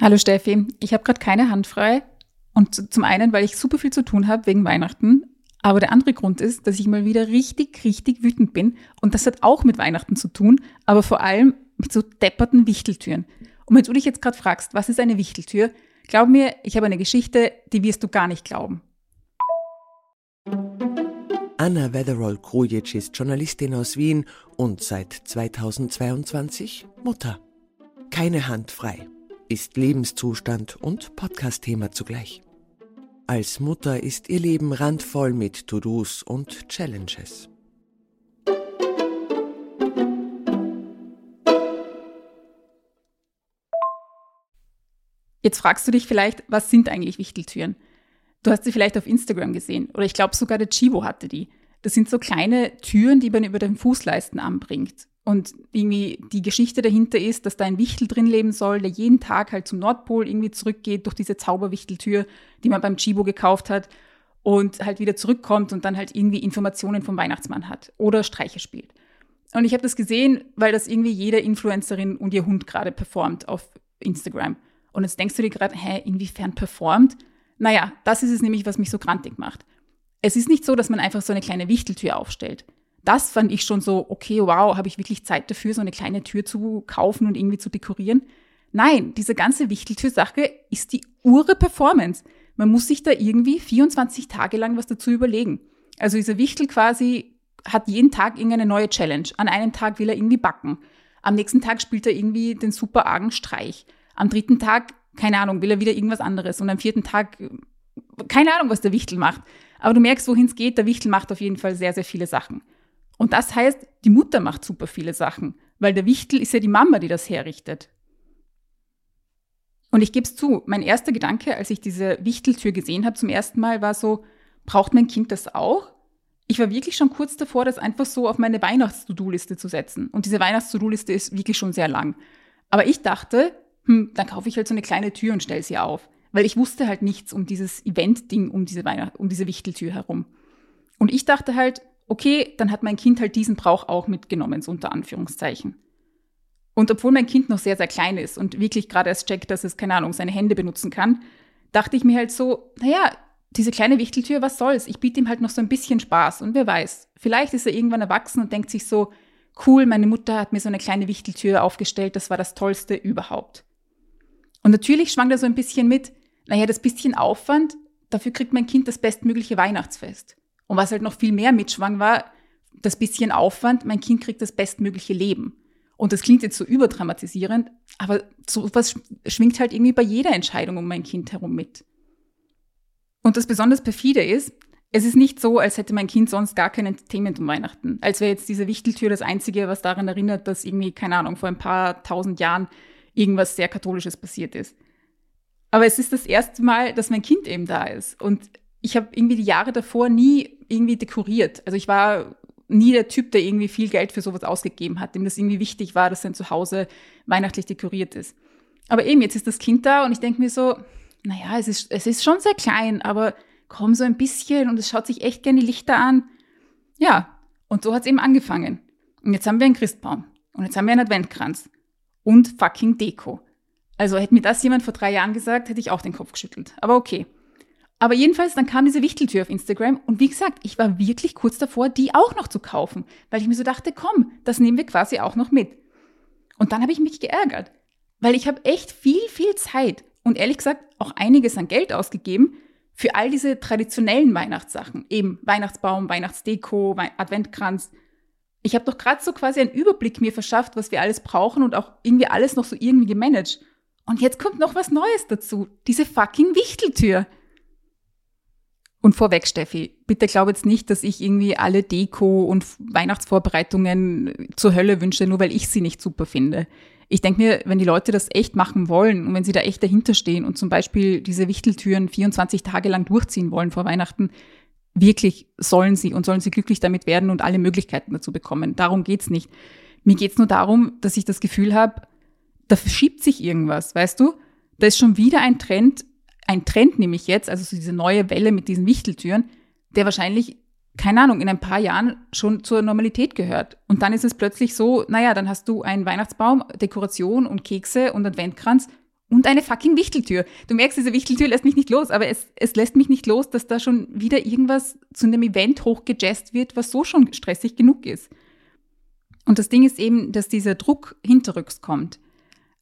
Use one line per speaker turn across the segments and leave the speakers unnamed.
Hallo Steffi, ich habe gerade keine Hand frei. Und zum einen, weil ich super viel zu tun habe wegen Weihnachten. Aber der andere Grund ist, dass ich mal wieder richtig, richtig wütend bin. Und das hat auch mit Weihnachten zu tun, aber vor allem mit so depperten Wichteltüren. Und wenn du dich jetzt gerade fragst, was ist eine Wichteltür? Glaub mir, ich habe eine Geschichte, die wirst du gar nicht glauben.
Anna Wetherall-Krujic ist Journalistin aus Wien und seit 2022 Mutter. Keine Hand frei ist Lebenszustand und Podcast-Thema zugleich. Als Mutter ist ihr Leben randvoll mit To-Dos und Challenges.
Jetzt fragst du dich vielleicht, was sind eigentlich Wichteltüren? Du hast sie vielleicht auf Instagram gesehen oder ich glaube sogar der Chivo hatte die. Das sind so kleine Türen, die man über den Fußleisten anbringt. Und irgendwie die Geschichte dahinter ist, dass da ein Wichtel drin leben soll, der jeden Tag halt zum Nordpol irgendwie zurückgeht durch diese Zauberwichteltür, die man beim Chibo gekauft hat und halt wieder zurückkommt und dann halt irgendwie Informationen vom Weihnachtsmann hat oder Streiche spielt. Und ich habe das gesehen, weil das irgendwie jede Influencerin und ihr Hund gerade performt auf Instagram. Und jetzt denkst du dir gerade, hä, inwiefern performt? Naja, das ist es nämlich, was mich so grantig macht. Es ist nicht so, dass man einfach so eine kleine Wichteltür aufstellt das fand ich schon so, okay, wow, habe ich wirklich Zeit dafür, so eine kleine Tür zu kaufen und irgendwie zu dekorieren? Nein, diese ganze Wichteltür-Sache ist die ure Performance. Man muss sich da irgendwie 24 Tage lang was dazu überlegen. Also dieser Wichtel quasi hat jeden Tag irgendeine neue Challenge. An einem Tag will er irgendwie backen. Am nächsten Tag spielt er irgendwie den super argen Streich. Am dritten Tag, keine Ahnung, will er wieder irgendwas anderes. Und am vierten Tag, keine Ahnung, was der Wichtel macht. Aber du merkst, wohin es geht. Der Wichtel macht auf jeden Fall sehr, sehr viele Sachen. Und das heißt, die Mutter macht super viele Sachen, weil der Wichtel ist ja die Mama, die das herrichtet. Und ich gebe es zu, mein erster Gedanke, als ich diese Wichteltür gesehen habe zum ersten Mal, war so, braucht mein Kind das auch? Ich war wirklich schon kurz davor, das einfach so auf meine Weihnachts-To-Do-Liste zu setzen. Und diese Weihnachts-To-Do-Liste ist wirklich schon sehr lang. Aber ich dachte, hm, dann kaufe ich halt so eine kleine Tür und stelle sie auf. Weil ich wusste halt nichts um dieses Event-Ding um diese, um diese Wichteltür herum. Und ich dachte halt, okay, dann hat mein Kind halt diesen Brauch auch mitgenommen, so unter Anführungszeichen. Und obwohl mein Kind noch sehr, sehr klein ist und wirklich gerade erst checkt, dass es, keine Ahnung, seine Hände benutzen kann, dachte ich mir halt so, naja, diese kleine Wichteltür, was soll's? Ich biete ihm halt noch so ein bisschen Spaß und wer weiß, vielleicht ist er irgendwann erwachsen und denkt sich so, cool, meine Mutter hat mir so eine kleine Wichteltür aufgestellt, das war das Tollste überhaupt. Und natürlich schwang da so ein bisschen mit, naja, das bisschen Aufwand, dafür kriegt mein Kind das bestmögliche Weihnachtsfest. Und was halt noch viel mehr mitschwang war, das bisschen Aufwand, mein Kind kriegt das bestmögliche Leben. Und das klingt jetzt so überdramatisierend, aber sowas schwingt halt irgendwie bei jeder Entscheidung um mein Kind herum mit. Und das besonders perfide ist, es ist nicht so, als hätte mein Kind sonst gar kein Entertainment um Weihnachten. Als wäre jetzt diese Wichteltür das Einzige, was daran erinnert, dass irgendwie, keine Ahnung, vor ein paar tausend Jahren irgendwas sehr Katholisches passiert ist. Aber es ist das erste Mal, dass mein Kind eben da ist. Und ich habe irgendwie die Jahre davor nie irgendwie dekoriert. Also ich war nie der Typ, der irgendwie viel Geld für sowas ausgegeben hat, dem das irgendwie wichtig war, dass sein Zuhause weihnachtlich dekoriert ist. Aber eben, jetzt ist das Kind da und ich denke mir so, naja, es ist, es ist schon sehr klein, aber komm so ein bisschen und es schaut sich echt gerne die Lichter an. Ja, und so hat es eben angefangen. Und jetzt haben wir einen Christbaum und jetzt haben wir einen Adventkranz und fucking Deko. Also hätte mir das jemand vor drei Jahren gesagt, hätte ich auch den Kopf geschüttelt. Aber okay. Aber jedenfalls, dann kam diese Wichteltür auf Instagram und wie gesagt, ich war wirklich kurz davor, die auch noch zu kaufen, weil ich mir so dachte, komm, das nehmen wir quasi auch noch mit. Und dann habe ich mich geärgert, weil ich habe echt viel, viel Zeit und ehrlich gesagt auch einiges an Geld ausgegeben für all diese traditionellen Weihnachtssachen, eben Weihnachtsbaum, Weihnachtsdeko, Adventkranz. Ich habe doch gerade so quasi einen Überblick mir verschafft, was wir alles brauchen und auch irgendwie alles noch so irgendwie gemanagt. Und jetzt kommt noch was Neues dazu, diese fucking Wichteltür. Und vorweg, Steffi, bitte glaub jetzt nicht, dass ich irgendwie alle Deko und Weihnachtsvorbereitungen zur Hölle wünsche, nur weil ich sie nicht super finde. Ich denke mir, wenn die Leute das echt machen wollen und wenn sie da echt dahinter stehen und zum Beispiel diese Wichteltüren 24 Tage lang durchziehen wollen vor Weihnachten, wirklich sollen sie und sollen sie glücklich damit werden und alle Möglichkeiten dazu bekommen. Darum geht's nicht. Mir geht's nur darum, dass ich das Gefühl habe, da verschiebt sich irgendwas, weißt du? Da ist schon wieder ein Trend, ein Trend nämlich jetzt, also so diese neue Welle mit diesen Wichteltüren, der wahrscheinlich, keine Ahnung, in ein paar Jahren schon zur Normalität gehört. Und dann ist es plötzlich so, naja, dann hast du einen Weihnachtsbaum, Dekoration und Kekse und Adventkranz Und eine fucking Wichteltür. Du merkst, diese Wichteltür lässt mich nicht los, aber es, es lässt mich nicht los, dass da schon wieder irgendwas zu einem Event hochgejazzt wird, was so schon stressig genug ist. Und das Ding ist eben, dass dieser Druck hinterrücks kommt.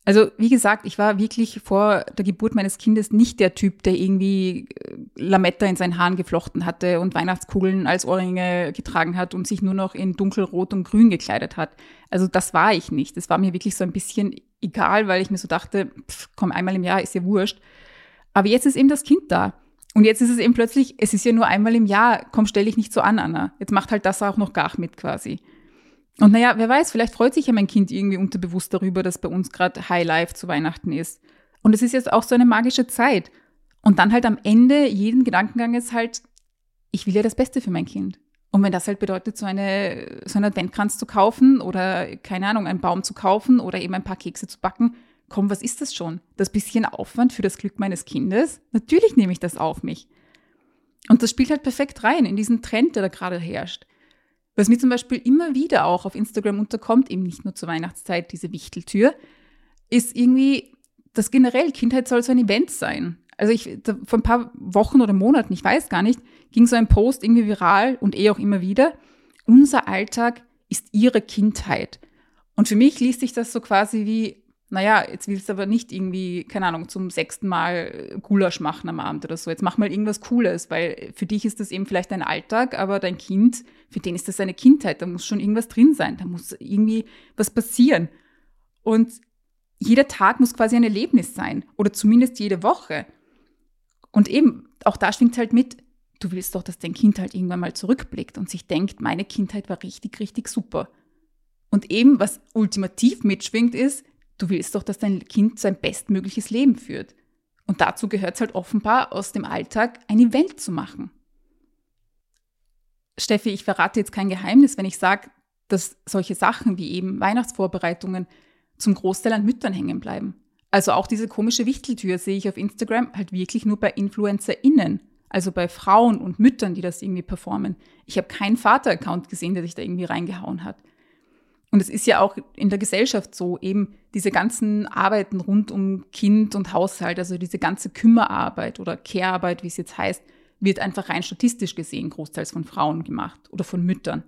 Also, wie gesagt, ich war wirklich vor der Geburt meines Kindes nicht der Typ, der irgendwie äh, Lametta in seinen Haaren geflochten hatte und Weihnachtskugeln als Ohrringe getragen hat und sich nur noch in dunkelrot und grün gekleidet hat. Also, das war ich nicht. Das war mir wirklich so ein bisschen egal, weil ich mir so dachte, pff, komm, einmal im Jahr ist ja wurscht. Aber jetzt ist eben das Kind da. Und jetzt ist es eben plötzlich, es ist ja nur einmal im Jahr, komm, stell dich nicht so an, Anna. Jetzt macht halt das auch noch gar mit quasi. Und naja, wer weiß, vielleicht freut sich ja mein Kind irgendwie unterbewusst darüber, dass bei uns gerade High Life zu Weihnachten ist. Und es ist jetzt auch so eine magische Zeit. Und dann halt am Ende jeden Gedankengang ist halt, ich will ja das Beste für mein Kind. Und wenn das halt bedeutet, so, eine, so einen Adventkranz zu kaufen oder, keine Ahnung, einen Baum zu kaufen oder eben ein paar Kekse zu backen, komm, was ist das schon? Das bisschen Aufwand für das Glück meines Kindes? Natürlich nehme ich das auf mich. Und das spielt halt perfekt rein in diesen Trend, der da gerade herrscht. Was mir zum Beispiel immer wieder auch auf Instagram unterkommt, eben nicht nur zur Weihnachtszeit, diese Wichteltür, ist irgendwie, dass generell Kindheit soll so ein Event sein. Also ich, da, vor ein paar Wochen oder Monaten, ich weiß gar nicht, ging so ein Post irgendwie viral und eh auch immer wieder. Unser Alltag ist ihre Kindheit. Und für mich liest sich das so quasi wie, naja, jetzt willst du aber nicht irgendwie, keine Ahnung, zum sechsten Mal Gulasch machen am Abend oder so. Jetzt mach mal irgendwas Cooles, weil für dich ist das eben vielleicht dein Alltag, aber dein Kind, für den ist das seine Kindheit. Da muss schon irgendwas drin sein, da muss irgendwie was passieren. Und jeder Tag muss quasi ein Erlebnis sein oder zumindest jede Woche. Und eben, auch da schwingt halt mit, du willst doch, dass dein Kind halt irgendwann mal zurückblickt und sich denkt, meine Kindheit war richtig, richtig super. Und eben, was ultimativ mitschwingt, ist, Du willst doch, dass dein Kind sein bestmögliches Leben führt. Und dazu gehört es halt offenbar, aus dem Alltag eine Welt zu machen. Steffi, ich verrate jetzt kein Geheimnis, wenn ich sage, dass solche Sachen wie eben Weihnachtsvorbereitungen zum Großteil an Müttern hängen bleiben. Also auch diese komische Wichteltür sehe ich auf Instagram halt wirklich nur bei InfluencerInnen, also bei Frauen und Müttern, die das irgendwie performen. Ich habe keinen Vater-Account gesehen, der sich da irgendwie reingehauen hat. Und es ist ja auch in der Gesellschaft so, eben diese ganzen Arbeiten rund um Kind und Haushalt, also diese ganze Kümmerarbeit oder Care-Arbeit, wie es jetzt heißt, wird einfach rein statistisch gesehen großteils von Frauen gemacht oder von Müttern.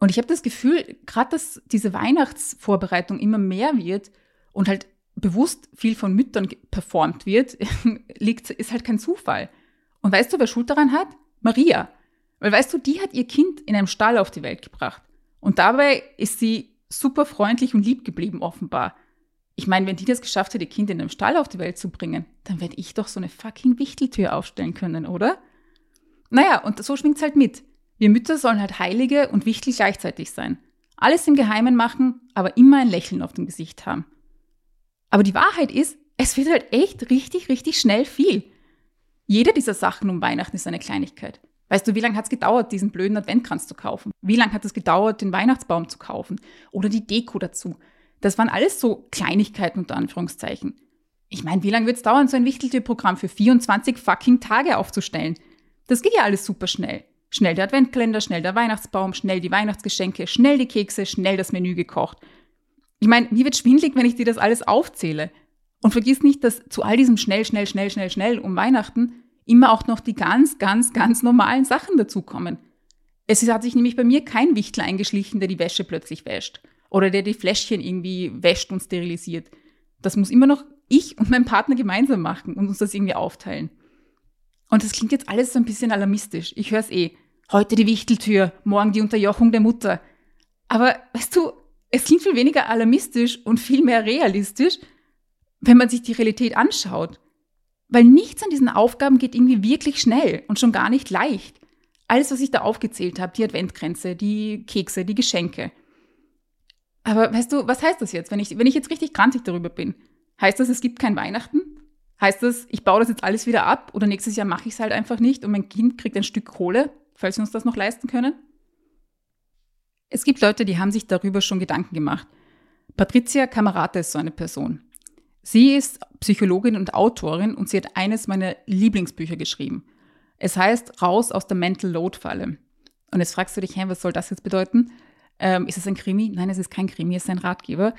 Und ich habe das Gefühl, gerade dass diese Weihnachtsvorbereitung immer mehr wird und halt bewusst viel von Müttern performt wird, liegt, ist halt kein Zufall. Und weißt du, wer Schuld daran hat? Maria. Weil weißt du, die hat ihr Kind in einem Stall auf die Welt gebracht. Und dabei ist sie super freundlich und lieb geblieben, offenbar. Ich meine, wenn die das geschafft hat, ihr Kind in einem Stall auf die Welt zu bringen, dann werde ich doch so eine fucking Wichteltür aufstellen können, oder? Naja, und so schwingt's halt mit. Wir Mütter sollen halt Heilige und Wichtel gleichzeitig sein. Alles im Geheimen machen, aber immer ein Lächeln auf dem Gesicht haben. Aber die Wahrheit ist, es wird halt echt richtig, richtig schnell viel. Jede dieser Sachen um Weihnachten ist eine Kleinigkeit. Weißt du, wie lange hat es gedauert, diesen blöden Adventkranz zu kaufen? Wie lange hat es gedauert, den Weihnachtsbaum zu kaufen? Oder die Deko dazu? Das waren alles so Kleinigkeiten unter Anführungszeichen. Ich meine, wie lange wird es dauern, so ein Wichteltierprogramm für 24 fucking Tage aufzustellen? Das geht ja alles super schnell. Schnell der Adventkalender, schnell der Weihnachtsbaum, schnell die Weihnachtsgeschenke, schnell die Kekse, schnell das Menü gekocht. Ich meine, mir wird schwindlig, wenn ich dir das alles aufzähle. Und vergiss nicht, dass zu all diesem schnell, schnell, schnell, schnell, schnell um Weihnachten immer auch noch die ganz, ganz, ganz normalen Sachen dazukommen. Es hat sich nämlich bei mir kein Wichtel eingeschlichen, der die Wäsche plötzlich wäscht oder der die Fläschchen irgendwie wäscht und sterilisiert. Das muss immer noch ich und mein Partner gemeinsam machen und uns das irgendwie aufteilen. Und das klingt jetzt alles so ein bisschen alarmistisch. Ich höre es eh. Heute die Wichteltür, morgen die Unterjochung der Mutter. Aber weißt du, es klingt viel weniger alarmistisch und viel mehr realistisch, wenn man sich die Realität anschaut. Weil nichts an diesen Aufgaben geht irgendwie wirklich schnell und schon gar nicht leicht. Alles, was ich da aufgezählt habe, die Adventgrenze, die Kekse, die Geschenke. Aber weißt du, was heißt das jetzt, wenn ich, wenn ich jetzt richtig krantig darüber bin? Heißt das, es gibt kein Weihnachten? Heißt das, ich baue das jetzt alles wieder ab oder nächstes Jahr mache ich es halt einfach nicht und mein Kind kriegt ein Stück Kohle, falls wir uns das noch leisten können? Es gibt Leute, die haben sich darüber schon Gedanken gemacht. Patricia Camerata ist so eine Person. Sie ist Psychologin und Autorin und sie hat eines meiner Lieblingsbücher geschrieben. Es heißt Raus aus der Mental Load Falle. Und jetzt fragst du dich, hey, was soll das jetzt bedeuten? Ähm, ist es ein Krimi? Nein, es ist kein Krimi, es ist ein Ratgeber.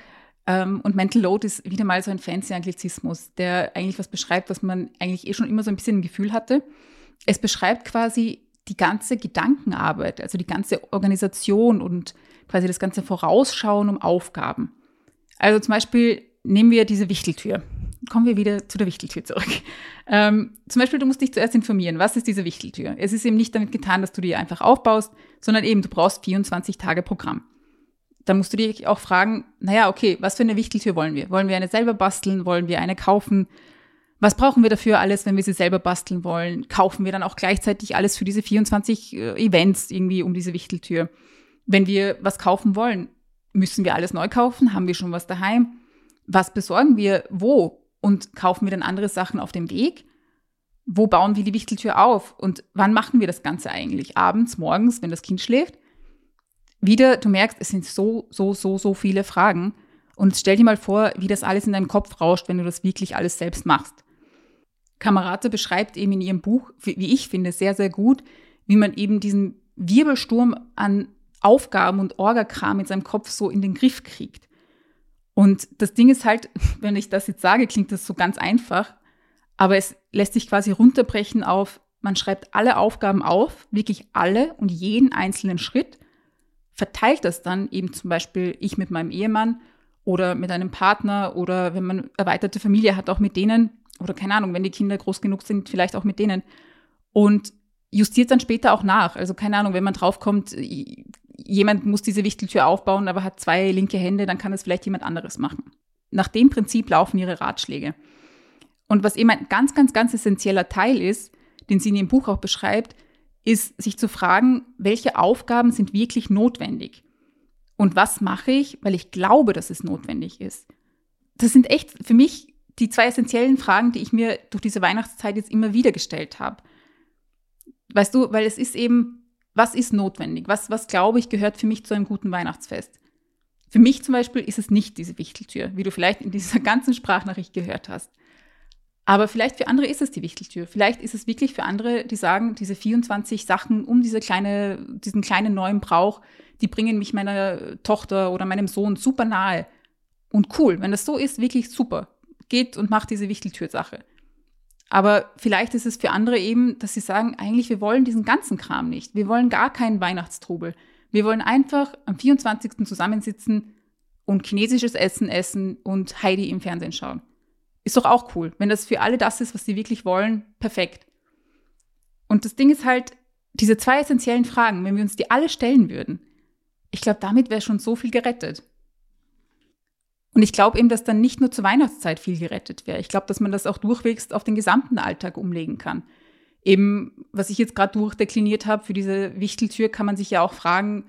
Ähm, und Mental Load ist wieder mal so ein fancy Anglizismus, der eigentlich was beschreibt, was man eigentlich eh schon immer so ein bisschen im Gefühl hatte. Es beschreibt quasi die ganze Gedankenarbeit, also die ganze Organisation und quasi das ganze Vorausschauen um Aufgaben. Also zum Beispiel nehmen wir diese Wichteltür. Kommen wir wieder zu der Wichteltür zurück. Ähm, zum Beispiel, du musst dich zuerst informieren, was ist diese Wichteltür? Es ist eben nicht damit getan, dass du die einfach aufbaust, sondern eben, du brauchst 24 Tage Programm. Dann musst du dich auch fragen, naja, okay, was für eine Wichteltür wollen wir? Wollen wir eine selber basteln? Wollen wir eine kaufen? Was brauchen wir dafür alles, wenn wir sie selber basteln wollen? Kaufen wir dann auch gleichzeitig alles für diese 24 äh, Events irgendwie um diese Wichteltür? Wenn wir was kaufen wollen, müssen wir alles neu kaufen? Haben wir schon was daheim? Was besorgen wir wo? Und kaufen wir dann andere Sachen auf dem Weg? Wo bauen wir die Wichteltür auf? Und wann machen wir das Ganze eigentlich? Abends, morgens, wenn das Kind schläft? Wieder, du merkst, es sind so, so, so, so viele Fragen. Und stell dir mal vor, wie das alles in deinem Kopf rauscht, wenn du das wirklich alles selbst machst. Kamerate beschreibt eben in ihrem Buch, wie ich finde, sehr, sehr gut, wie man eben diesen Wirbelsturm an Aufgaben und Orgakram in seinem Kopf so in den Griff kriegt. Und das Ding ist halt, wenn ich das jetzt sage, klingt das so ganz einfach, aber es lässt sich quasi runterbrechen auf, man schreibt alle Aufgaben auf, wirklich alle und jeden einzelnen Schritt, verteilt das dann eben zum Beispiel ich mit meinem Ehemann oder mit einem Partner oder wenn man erweiterte Familie hat, auch mit denen oder keine Ahnung, wenn die Kinder groß genug sind, vielleicht auch mit denen. Und justiert dann später auch nach. Also keine Ahnung, wenn man draufkommt, jemand muss diese Wichteltür aufbauen, aber hat zwei linke Hände, dann kann es vielleicht jemand anderes machen. Nach dem Prinzip laufen ihre Ratschläge. Und was eben ein ganz, ganz, ganz essentieller Teil ist, den sie in ihrem Buch auch beschreibt, ist, sich zu fragen, welche Aufgaben sind wirklich notwendig? Und was mache ich, weil ich glaube, dass es notwendig ist? Das sind echt für mich die zwei essentiellen Fragen, die ich mir durch diese Weihnachtszeit jetzt immer wieder gestellt habe. Weißt du, weil es ist eben, was ist notwendig? Was, was glaube ich, gehört für mich zu einem guten Weihnachtsfest? Für mich zum Beispiel ist es nicht diese Wichteltür, wie du vielleicht in dieser ganzen Sprachnachricht gehört hast. Aber vielleicht für andere ist es die Wichteltür. Vielleicht ist es wirklich für andere, die sagen, diese 24 Sachen um diese kleine, diesen kleinen neuen Brauch, die bringen mich meiner Tochter oder meinem Sohn super nahe. Und cool, wenn das so ist, wirklich super. Geht und macht diese Wichteltür-Sache. Aber vielleicht ist es für andere eben, dass sie sagen, eigentlich, wir wollen diesen ganzen Kram nicht. Wir wollen gar keinen Weihnachtstrubel. Wir wollen einfach am 24. zusammensitzen und chinesisches Essen essen und Heidi im Fernsehen schauen. Ist doch auch cool. Wenn das für alle das ist, was sie wirklich wollen, perfekt. Und das Ding ist halt, diese zwei essentiellen Fragen, wenn wir uns die alle stellen würden, ich glaube, damit wäre schon so viel gerettet. Und ich glaube eben, dass dann nicht nur zur Weihnachtszeit viel gerettet wäre. Ich glaube, dass man das auch durchwegs auf den gesamten Alltag umlegen kann. Eben, was ich jetzt gerade durchdekliniert habe, für diese Wichteltür kann man sich ja auch fragen,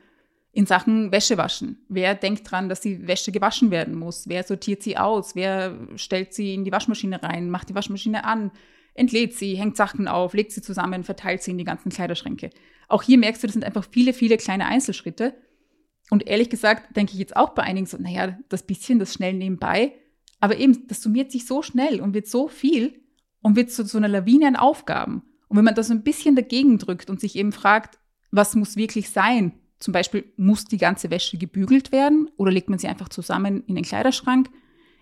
in Sachen Wäsche waschen. Wer denkt dran, dass die Wäsche gewaschen werden muss? Wer sortiert sie aus? Wer stellt sie in die Waschmaschine rein, macht die Waschmaschine an, entlädt sie, hängt Sachen auf, legt sie zusammen, verteilt sie in die ganzen Kleiderschränke? Auch hier merkst du, das sind einfach viele, viele kleine Einzelschritte. Und ehrlich gesagt denke ich jetzt auch bei einigen so, naja, das bisschen, das schnell nebenbei. Aber eben, das summiert sich so schnell und wird so viel und wird zu so einer Lawine an Aufgaben. Und wenn man das so ein bisschen dagegen drückt und sich eben fragt, was muss wirklich sein? Zum Beispiel, muss die ganze Wäsche gebügelt werden oder legt man sie einfach zusammen in den Kleiderschrank?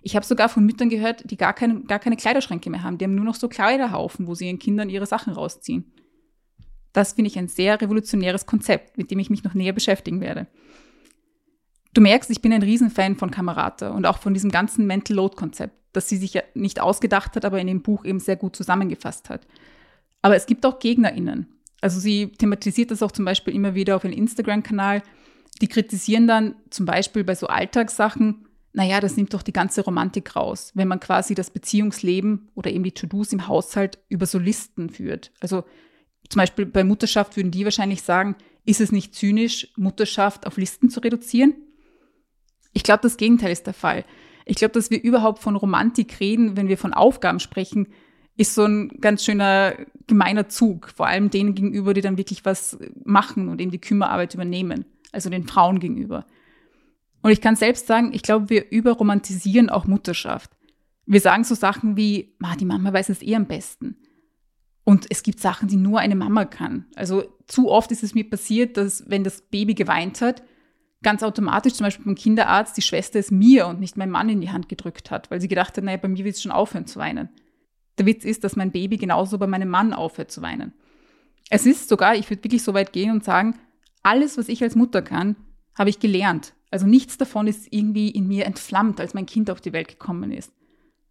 Ich habe sogar von Müttern gehört, die gar keine, gar keine Kleiderschränke mehr haben. Die haben nur noch so Kleiderhaufen, wo sie ihren Kindern ihre Sachen rausziehen. Das finde ich ein sehr revolutionäres Konzept, mit dem ich mich noch näher beschäftigen werde. Du merkst, ich bin ein Riesenfan von Kamerata und auch von diesem ganzen Mental Load Konzept, das sie sich ja nicht ausgedacht hat, aber in dem Buch eben sehr gut zusammengefasst hat. Aber es gibt auch GegnerInnen. Also sie thematisiert das auch zum Beispiel immer wieder auf ihrem Instagram-Kanal. Die kritisieren dann zum Beispiel bei so Alltagssachen, naja, das nimmt doch die ganze Romantik raus, wenn man quasi das Beziehungsleben oder eben die To-Dos im Haushalt über so Listen führt. Also zum Beispiel bei Mutterschaft würden die wahrscheinlich sagen, ist es nicht zynisch, Mutterschaft auf Listen zu reduzieren? Ich glaube, das Gegenteil ist der Fall. Ich glaube, dass wir überhaupt von Romantik reden, wenn wir von Aufgaben sprechen, ist so ein ganz schöner gemeiner Zug, vor allem denen gegenüber, die dann wirklich was machen und eben die Kümmerarbeit übernehmen, also den Frauen gegenüber. Und ich kann selbst sagen, ich glaube, wir überromantisieren auch Mutterschaft. Wir sagen so Sachen wie, die Mama weiß es eh am besten. Und es gibt Sachen, die nur eine Mama kann. Also zu oft ist es mir passiert, dass wenn das Baby geweint hat, ganz automatisch zum Beispiel beim Kinderarzt die Schwester es mir und nicht mein Mann in die Hand gedrückt hat, weil sie gedacht hat, naja, bei mir wird es schon aufhören zu weinen. Der Witz ist, dass mein Baby genauso bei meinem Mann aufhört zu weinen. Es ist sogar, ich würde wirklich so weit gehen und sagen, alles, was ich als Mutter kann, habe ich gelernt. Also nichts davon ist irgendwie in mir entflammt, als mein Kind auf die Welt gekommen ist.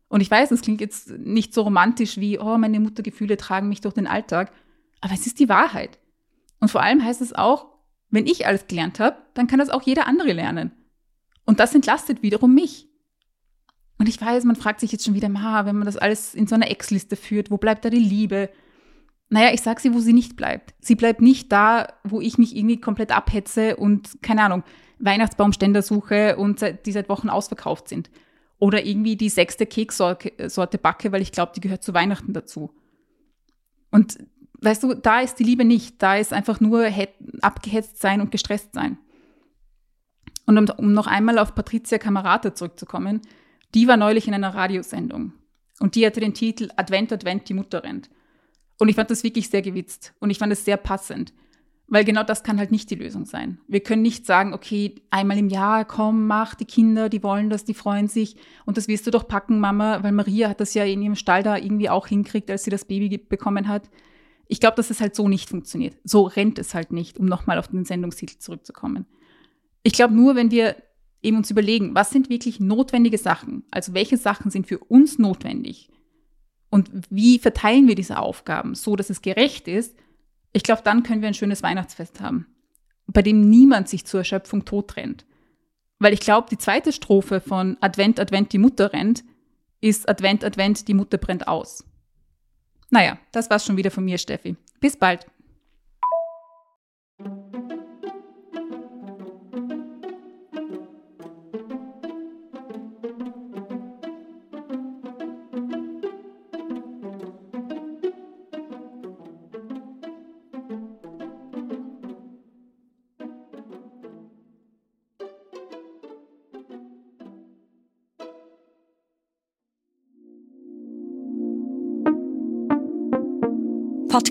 Und ich weiß, das klingt jetzt nicht so romantisch wie, oh, meine Muttergefühle tragen mich durch den Alltag, aber es ist die Wahrheit. Und vor allem heißt es auch, wenn ich alles gelernt habe, dann kann das auch jeder andere lernen. Und das entlastet wiederum mich. Und ich weiß, man fragt sich jetzt schon wieder, ma, wenn man das alles in so einer Ex-Liste führt, wo bleibt da die Liebe? Naja, ich sag sie, wo sie nicht bleibt. Sie bleibt nicht da, wo ich mich irgendwie komplett abhetze und, keine Ahnung, Weihnachtsbaumständer suche und die seit Wochen ausverkauft sind. Oder irgendwie die sechste Keksorte backe, weil ich glaube, die gehört zu Weihnachten dazu. Und weißt du, da ist die Liebe nicht. Da ist einfach nur abgehetzt sein und gestresst sein. Und um, um noch einmal auf Patricia Camerata zurückzukommen, die war neulich in einer Radiosendung. Und die hatte den Titel Advent, Advent, die Mutter rennt. Und ich fand das wirklich sehr gewitzt. Und ich fand es sehr passend. Weil genau das kann halt nicht die Lösung sein. Wir können nicht sagen, okay, einmal im Jahr, komm, mach, die Kinder, die wollen das, die freuen sich und das wirst du doch packen, Mama, weil Maria hat das ja in ihrem Stall da irgendwie auch hinkriegt, als sie das Baby bekommen hat. Ich glaube, dass es halt so nicht funktioniert. So rennt es halt nicht, um nochmal auf den Sendungstitel zurückzukommen. Ich glaube nur, wenn wir eben uns überlegen, was sind wirklich notwendige Sachen? Also welche Sachen sind für uns notwendig? Und wie verteilen wir diese Aufgaben so, dass es gerecht ist? Ich glaube, dann können wir ein schönes Weihnachtsfest haben, bei dem niemand sich zur Erschöpfung tot rennt. Weil ich glaube, die zweite Strophe von Advent, Advent, die Mutter rennt, ist Advent, Advent, die Mutter brennt aus. Naja, das war's schon wieder von mir, Steffi. Bis bald.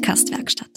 Podcastwerkstatt.